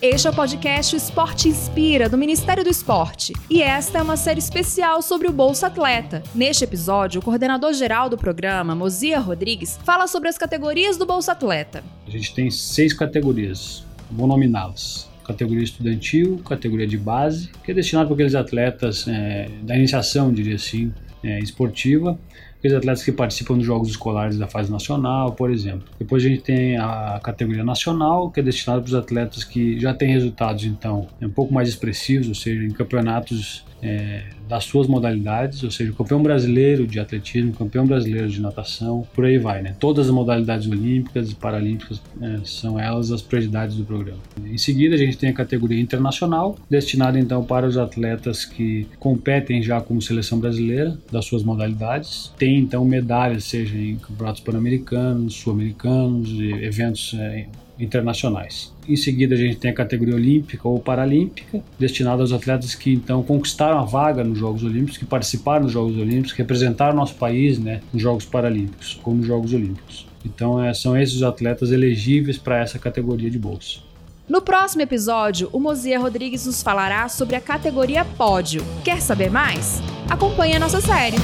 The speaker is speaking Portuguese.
Este é o podcast Esporte Inspira, do Ministério do Esporte. E esta é uma série especial sobre o Bolsa Atleta. Neste episódio, o coordenador-geral do programa, Mozia Rodrigues, fala sobre as categorias do Bolsa Atleta. A gente tem seis categorias, vou nominá-las. Categoria estudantil, categoria de base, que é destinado para aqueles atletas é, da iniciação, diria assim, é, esportiva, aqueles atletas que participam dos jogos escolares da fase nacional, por exemplo. Depois a gente tem a categoria nacional, que é destinada para os atletas que já têm resultados, então, um pouco mais expressivos, ou seja, em campeonatos é, das suas modalidades, ou seja, campeão brasileiro de atletismo, campeão brasileiro de natação, por aí vai, né? Todas as modalidades olímpicas e paralímpicas é, são elas as prioridades do programa. Em seguida, a gente tem a categoria internacional, destinada então para os atletas que competem já como seleção brasileira das suas modalidades, tem então medalhas, seja em campeonatos pan-americanos, sul-americanos, eventos é, internacionais. Em seguida, a gente tem a categoria olímpica ou paralímpica, destinada aos atletas que então conquistaram a vaga nos Jogos Olímpicos, que participaram dos Jogos Olímpicos, que representaram nosso país né, nos Jogos Paralímpicos, como nos Jogos Olímpicos. Então, é, são esses os atletas elegíveis para essa categoria de bolsa. No próximo episódio, o Mozia Rodrigues nos falará sobre a categoria pódio. Quer saber mais? Acompanhe a nossa série.